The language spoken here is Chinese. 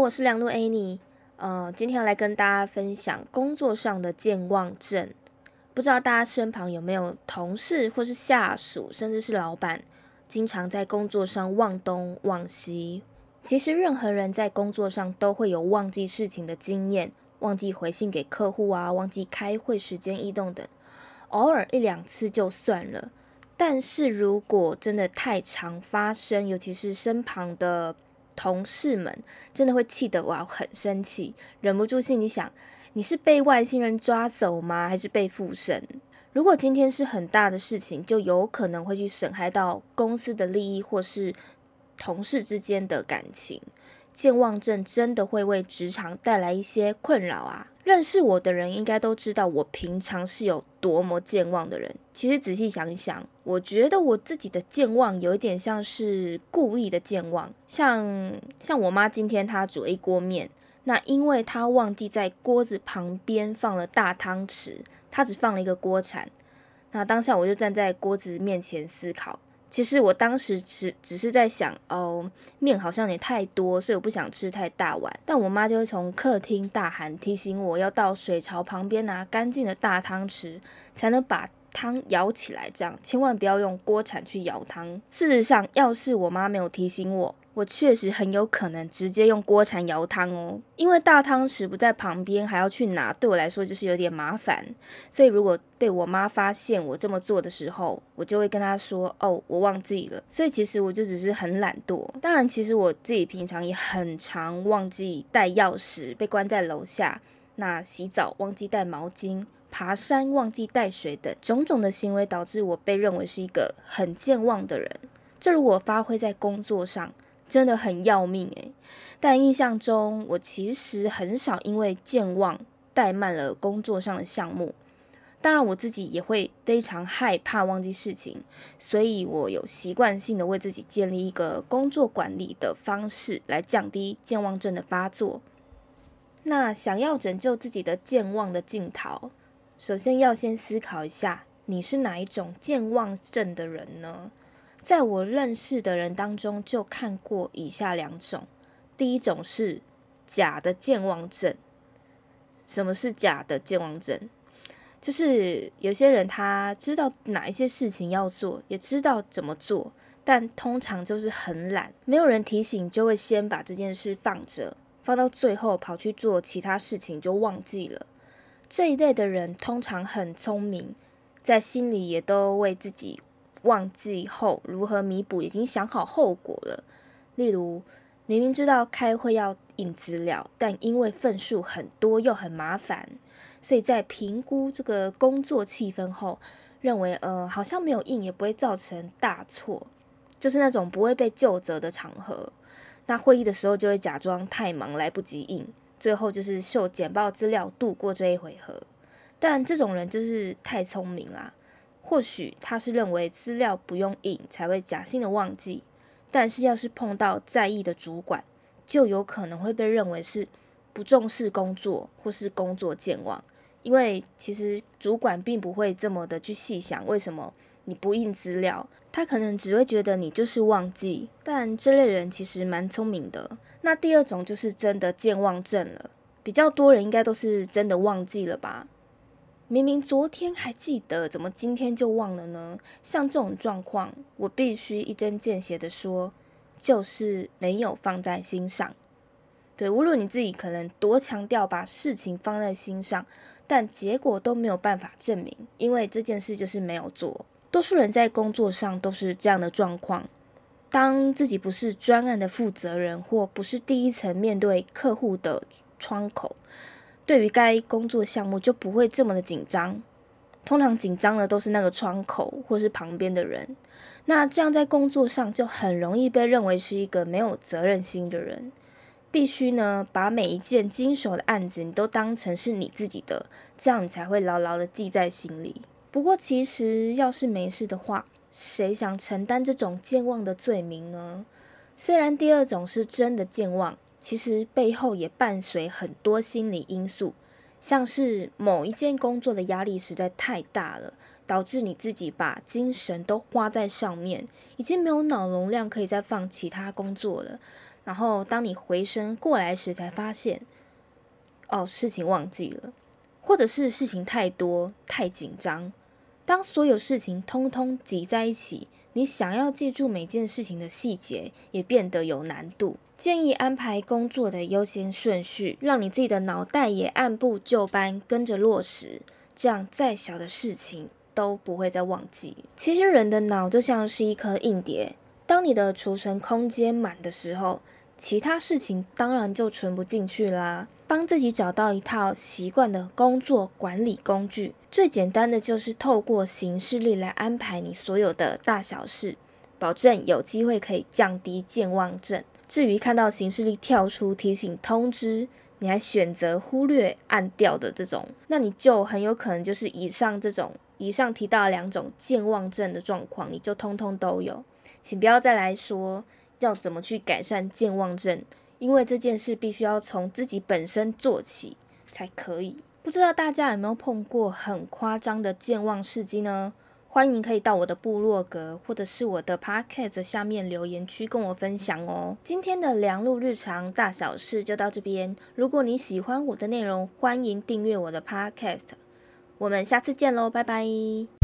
我是梁路 Annie，呃，今天要来跟大家分享工作上的健忘症。不知道大家身旁有没有同事或是下属，甚至是老板，经常在工作上忘东忘西。其实任何人在工作上都会有忘记事情的经验，忘记回信给客户啊，忘记开会时间异动等，偶尔一两次就算了。但是如果真的太常发生，尤其是身旁的同事们，真的会气得我很生气，忍不住心里想：你是被外星人抓走吗？还是被附身？如果今天是很大的事情，就有可能会去损害到公司的利益，或是。同事之间的感情，健忘症真的会为职场带来一些困扰啊！认识我的人应该都知道，我平常是有多么健忘的人。其实仔细想一想，我觉得我自己的健忘有一点像是故意的健忘。像像我妈今天她煮了一锅面，那因为她忘记在锅子旁边放了大汤匙，她只放了一个锅铲。那当下我就站在锅子面前思考。其实我当时只只是在想，哦，面好像也太多，所以我不想吃太大碗。但我妈就会从客厅大喊提醒我要到水槽旁边拿干净的大汤匙，才能把汤舀起来。这样千万不要用锅铲去舀汤。事实上，要是我妈没有提醒我，我确实很有可能直接用锅铲舀汤哦，因为大汤匙不在旁边，还要去拿，对我来说就是有点麻烦。所以如果被我妈发现我这么做的时候，我就会跟她说：“哦，我忘记了。”所以其实我就只是很懒惰。当然，其实我自己平常也很常忘记带钥匙，被关在楼下。那洗澡忘记带毛巾，爬山忘记带水等种种的行为，导致我被认为是一个很健忘的人。这如果发挥在工作上，真的很要命诶。但印象中我其实很少因为健忘怠慢了工作上的项目。当然我自己也会非常害怕忘记事情，所以我有习惯性的为自己建立一个工作管理的方式，来降低健忘症的发作。那想要拯救自己的健忘的镜头，首先要先思考一下，你是哪一种健忘症的人呢？在我认识的人当中，就看过以下两种。第一种是假的健忘症。什么是假的健忘症？就是有些人他知道哪一些事情要做，也知道怎么做，但通常就是很懒，没有人提醒，就会先把这件事放着，放到最后跑去做其他事情，就忘记了。这一类的人通常很聪明，在心里也都为自己。忘记后如何弥补，已经想好后果了。例如，明明知道开会要印资料，但因为份数很多又很麻烦，所以在评估这个工作气氛后，认为呃好像没有印也不会造成大错，就是那种不会被就责的场合。那会议的时候就会假装太忙来不及印，最后就是秀简报资料度过这一回合。但这种人就是太聪明啦。或许他是认为资料不用印才会假性的忘记，但是要是碰到在意的主管，就有可能会被认为是不重视工作或是工作健忘。因为其实主管并不会这么的去细想为什么你不印资料，他可能只会觉得你就是忘记。但这类人其实蛮聪明的。那第二种就是真的健忘症了，比较多人应该都是真的忘记了吧。明明昨天还记得，怎么今天就忘了呢？像这种状况，我必须一针见血的说，就是没有放在心上。对，无论你自己可能多强调把事情放在心上，但结果都没有办法证明，因为这件事就是没有做。多数人在工作上都是这样的状况，当自己不是专案的负责人，或不是第一层面对客户的窗口。对于该工作项目就不会这么的紧张，通常紧张的都是那个窗口或是旁边的人。那这样在工作上就很容易被认为是一个没有责任心的人。必须呢把每一件经手的案子你都当成是你自己的，这样你才会牢牢的记在心里。不过其实要是没事的话，谁想承担这种健忘的罪名呢？虽然第二种是真的健忘。其实背后也伴随很多心理因素，像是某一件工作的压力实在太大了，导致你自己把精神都花在上面，已经没有脑容量可以再放其他工作了。然后当你回神过来时，才发现，哦，事情忘记了，或者是事情太多太紧张。当所有事情通通挤在一起，你想要记住每件事情的细节，也变得有难度。建议安排工作的优先顺序，让你自己的脑袋也按部就班跟着落实，这样再小的事情都不会再忘记。其实人的脑就像是一颗硬碟，当你的储存空间满的时候，其他事情当然就存不进去啦。帮自己找到一套习惯的工作管理工具，最简单的就是透过行事历来安排你所有的大小事，保证有机会可以降低健忘症。至于看到行事历跳出提醒通知，你还选择忽略按掉的这种，那你就很有可能就是以上这种以上提到两种健忘症的状况，你就通通都有。请不要再来说要怎么去改善健忘症，因为这件事必须要从自己本身做起才可以。不知道大家有没有碰过很夸张的健忘事迹呢？欢迎可以到我的部落格或者是我的 podcast 下面留言区跟我分享哦。今天的梁路日常大小事就到这边。如果你喜欢我的内容，欢迎订阅我的 podcast。我们下次见喽，拜拜。